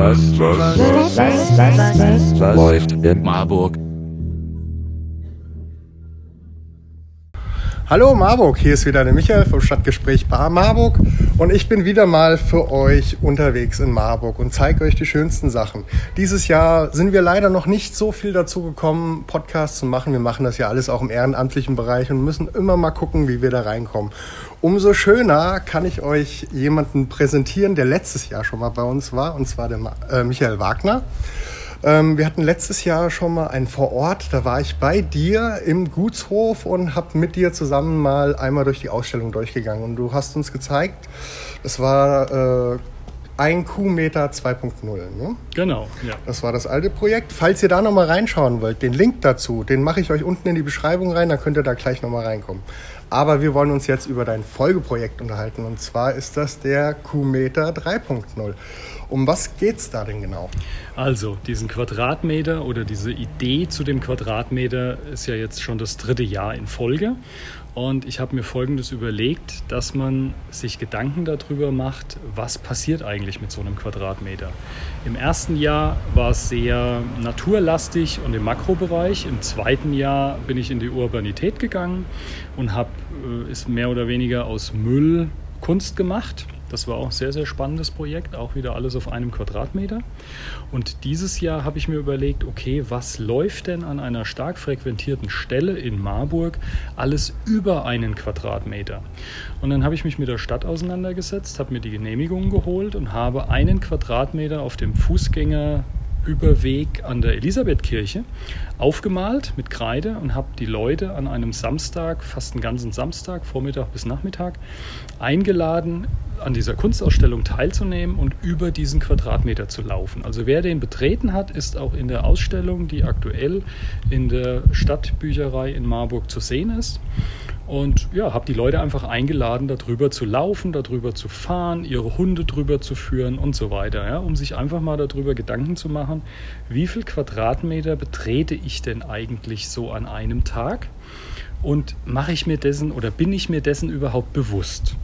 was, was, was, was, was läuft in Marburg? Hallo Marburg, hier ist wieder der Michael vom Stadtgespräch Bar Marburg und ich bin wieder mal für euch unterwegs in Marburg und zeige euch die schönsten Sachen. Dieses Jahr sind wir leider noch nicht so viel dazu gekommen, Podcasts zu machen. Wir machen das ja alles auch im ehrenamtlichen Bereich und müssen immer mal gucken, wie wir da reinkommen. Umso schöner kann ich euch jemanden präsentieren, der letztes Jahr schon mal bei uns war, und zwar der äh, Michael Wagner. Ähm, wir hatten letztes Jahr schon mal einen vor Ort, da war ich bei dir im Gutshof und habe mit dir zusammen mal einmal durch die Ausstellung durchgegangen. Und du hast uns gezeigt, es war äh, ein Kuhmeter 2.0. Ne? Genau, ja. Das war das alte Projekt. Falls ihr da nochmal reinschauen wollt, den Link dazu, den mache ich euch unten in die Beschreibung rein, dann könnt ihr da gleich nochmal reinkommen. Aber wir wollen uns jetzt über dein Folgeprojekt unterhalten. Und zwar ist das der Kuhmeter 3.0. Um was geht es da denn genau? Also, diesen Quadratmeter oder diese Idee zu dem Quadratmeter ist ja jetzt schon das dritte Jahr in Folge. Und ich habe mir Folgendes überlegt, dass man sich Gedanken darüber macht, was passiert eigentlich mit so einem Quadratmeter. Im ersten Jahr war es sehr naturlastig und im Makrobereich. Im zweiten Jahr bin ich in die Urbanität gegangen und habe äh, es mehr oder weniger aus Müll Kunst gemacht. Das war auch ein sehr, sehr spannendes Projekt, auch wieder alles auf einem Quadratmeter. Und dieses Jahr habe ich mir überlegt, okay, was läuft denn an einer stark frequentierten Stelle in Marburg alles über einen Quadratmeter? Und dann habe ich mich mit der Stadt auseinandergesetzt, habe mir die Genehmigung geholt und habe einen Quadratmeter auf dem Fußgänger Überweg an der Elisabethkirche aufgemalt mit Kreide und habe die Leute an einem Samstag, fast einen ganzen Samstag, Vormittag bis Nachmittag, eingeladen, an dieser Kunstausstellung teilzunehmen und über diesen Quadratmeter zu laufen. Also wer den betreten hat, ist auch in der Ausstellung, die aktuell in der Stadtbücherei in Marburg zu sehen ist. Und ja, habe die Leute einfach eingeladen, darüber zu laufen, darüber zu fahren, ihre Hunde drüber zu führen und so weiter, ja, um sich einfach mal darüber Gedanken zu machen, wie viel Quadratmeter betrete ich denn eigentlich so an einem Tag? Und mache ich mir dessen oder bin ich mir dessen überhaupt bewusst?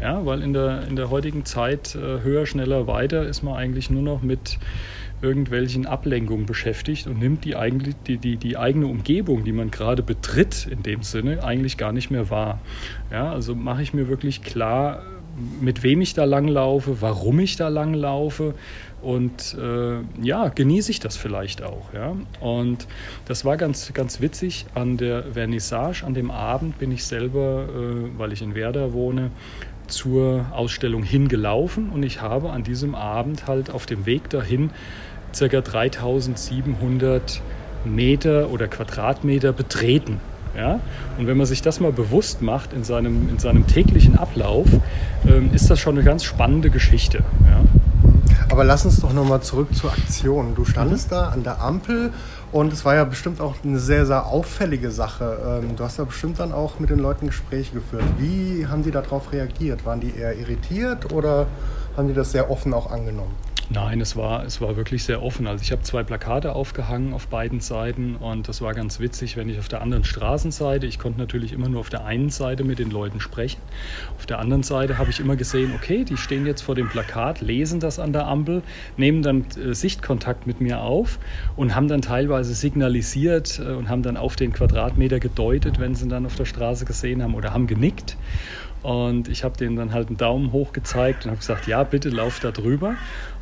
Ja, weil in der, in der heutigen Zeit äh, höher, schneller, weiter ist man eigentlich nur noch mit irgendwelchen Ablenkungen beschäftigt und nimmt die, eigentlich, die, die, die eigene Umgebung, die man gerade betritt, in dem Sinne, eigentlich gar nicht mehr wahr. Ja, also mache ich mir wirklich klar, mit wem ich da langlaufe, warum ich da langlaufe und äh, ja, genieße ich das vielleicht auch. Ja? Und das war ganz, ganz witzig. An der Vernissage, an dem Abend bin ich selber, äh, weil ich in Werder wohne, zur Ausstellung hingelaufen und ich habe an diesem Abend halt auf dem Weg dahin ca. 3700 Meter oder Quadratmeter betreten. Ja? Und wenn man sich das mal bewusst macht in seinem, in seinem täglichen Ablauf, ähm, ist das schon eine ganz spannende Geschichte. Ja? Aber lass uns doch nochmal zurück zur Aktion. Du standest mhm. da an der Ampel und es war ja bestimmt auch eine sehr, sehr auffällige Sache. Ähm, du hast ja bestimmt dann auch mit den Leuten Gespräche geführt. Wie haben die darauf reagiert? Waren die eher irritiert oder haben die das sehr offen auch angenommen? Nein, es war, es war wirklich sehr offen. Also ich habe zwei Plakate aufgehangen auf beiden Seiten und das war ganz witzig, wenn ich auf der anderen Straßenseite, ich konnte natürlich immer nur auf der einen Seite mit den Leuten sprechen. Auf der anderen Seite habe ich immer gesehen, okay, die stehen jetzt vor dem Plakat, lesen das an der Ampel, nehmen dann äh, Sichtkontakt mit mir auf und haben dann teilweise signalisiert äh, und haben dann auf den Quadratmeter gedeutet, wenn sie dann auf der Straße gesehen haben oder haben genickt. Und ich habe denen dann halt einen Daumen hoch gezeigt und habe gesagt, ja, bitte lauf da drüber.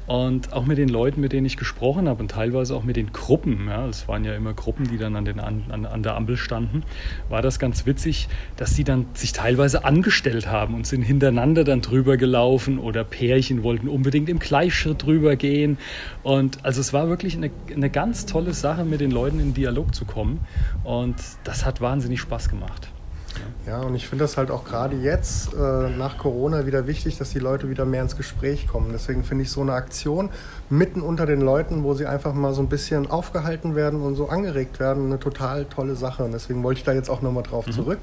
Und auch mit den Leuten, mit denen ich gesprochen habe und teilweise auch mit den Gruppen, ja, es waren ja immer Gruppen, die dann an, den, an, an der Ampel standen, war das ganz witzig, dass sie dann sich teilweise angestellt haben und sind hintereinander dann drüber gelaufen oder Pärchen wollten unbedingt im Gleichschritt drüber gehen. Und also es war wirklich eine, eine ganz tolle Sache, mit den Leuten in Dialog zu kommen. Und das hat wahnsinnig Spaß gemacht. Ja, und ich finde das halt auch gerade jetzt äh, nach Corona wieder wichtig, dass die Leute wieder mehr ins Gespräch kommen. Deswegen finde ich so eine Aktion mitten unter den Leuten, wo sie einfach mal so ein bisschen aufgehalten werden und so angeregt werden, eine total tolle Sache. Und deswegen wollte ich da jetzt auch nochmal drauf mhm. zurück.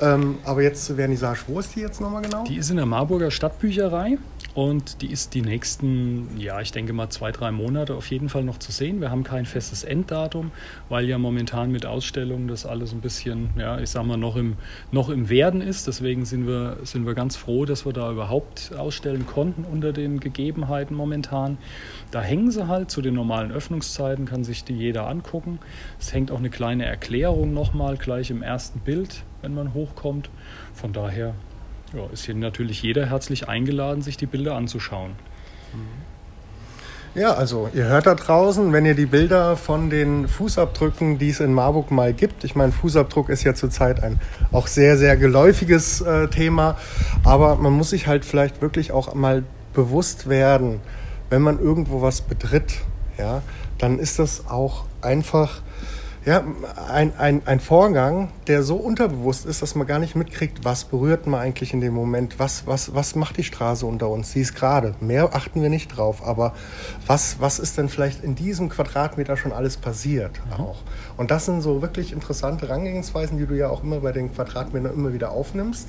Ähm, aber jetzt Vernissage, wo ist die jetzt nochmal genau? Die ist in der Marburger Stadtbücherei und die ist die nächsten, ja, ich denke mal zwei, drei Monate auf jeden Fall noch zu sehen. Wir haben kein festes Enddatum, weil ja momentan mit Ausstellungen das alles ein bisschen, ja, ich sag mal, noch im, noch im Werden ist. Deswegen sind wir, sind wir ganz froh, dass wir da überhaupt ausstellen konnten unter den Gegebenheiten momentan. Da hängen sie halt zu den normalen Öffnungszeiten, kann sich die jeder angucken. Es hängt auch eine kleine Erklärung nochmal gleich im ersten Bild, wenn man hochkommt. Von daher ja, ist hier natürlich jeder herzlich eingeladen, sich die Bilder anzuschauen. Ja, also ihr hört da draußen, wenn ihr die Bilder von den Fußabdrücken, die es in Marburg mal gibt, ich meine, Fußabdruck ist ja zurzeit ein auch sehr, sehr geläufiges äh, Thema, aber man muss sich halt vielleicht wirklich auch mal bewusst werden, wenn man irgendwo was betritt, ja, dann ist das auch einfach ja, ein, ein, ein Vorgang, der so unterbewusst ist, dass man gar nicht mitkriegt, was berührt man eigentlich in dem Moment, was, was, was macht die Straße unter uns. Sie ist gerade. Mehr achten wir nicht drauf. Aber was, was ist denn vielleicht in diesem Quadratmeter schon alles passiert mhm. auch? Und das sind so wirklich interessante Rangehensweisen, die du ja auch immer bei den Quadratmetern immer wieder aufnimmst.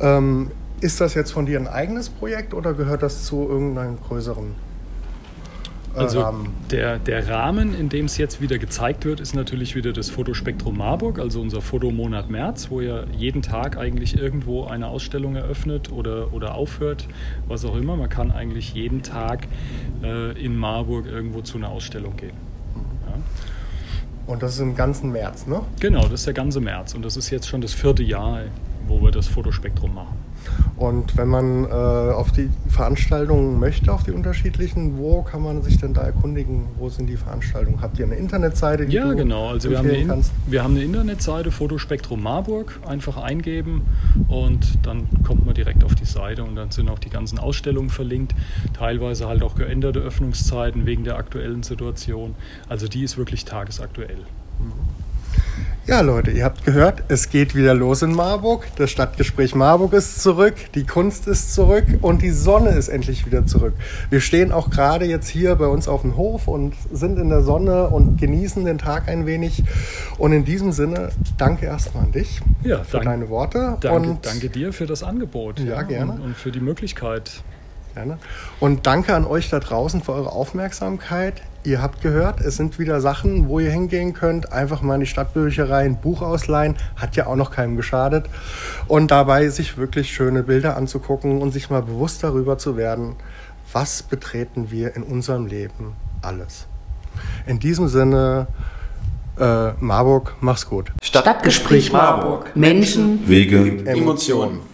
Ähm, ist das jetzt von dir ein eigenes Projekt oder gehört das zu irgendeinem größeren also Rahmen. Der, der Rahmen, in dem es jetzt wieder gezeigt wird, ist natürlich wieder das Fotospektrum Marburg, also unser Fotomonat März, wo ja jeden Tag eigentlich irgendwo eine Ausstellung eröffnet oder, oder aufhört, was auch immer. Man kann eigentlich jeden Tag äh, in Marburg irgendwo zu einer Ausstellung gehen. Ja. Und das ist im ganzen März, ne? Genau, das ist der ganze März. Und das ist jetzt schon das vierte Jahr, wo wir das Fotospektrum machen. Und wenn man äh, auf die Veranstaltungen möchte, auf die unterschiedlichen, wo kann man sich denn da erkundigen? Wo sind die Veranstaltungen? Habt ihr eine Internetseite? Die ja, genau. Also wir haben, eine, wir haben eine Internetseite, Fotospektrum Marburg, einfach eingeben und dann kommt man direkt auf die Seite und dann sind auch die ganzen Ausstellungen verlinkt. Teilweise halt auch geänderte Öffnungszeiten wegen der aktuellen Situation. Also die ist wirklich tagesaktuell. Ja, Leute, ihr habt gehört, es geht wieder los in Marburg. Das Stadtgespräch Marburg ist zurück, die Kunst ist zurück und die Sonne ist endlich wieder zurück. Wir stehen auch gerade jetzt hier bei uns auf dem Hof und sind in der Sonne und genießen den Tag ein wenig. Und in diesem Sinne, danke erstmal an dich ja, für danke, deine Worte. Danke, und danke dir für das Angebot. Ja, ja gerne. Und, und für die Möglichkeit. Gerne. Und danke an euch da draußen für eure Aufmerksamkeit. Ihr habt gehört, es sind wieder Sachen, wo ihr hingehen könnt. Einfach mal in die Stadtbücherei ein Buch ausleihen. Hat ja auch noch keinem geschadet. Und dabei sich wirklich schöne Bilder anzugucken und sich mal bewusst darüber zu werden, was betreten wir in unserem Leben alles. In diesem Sinne, äh, Marburg, mach's gut. Stadtgespräch Marburg. Menschen, Wege, Emotionen.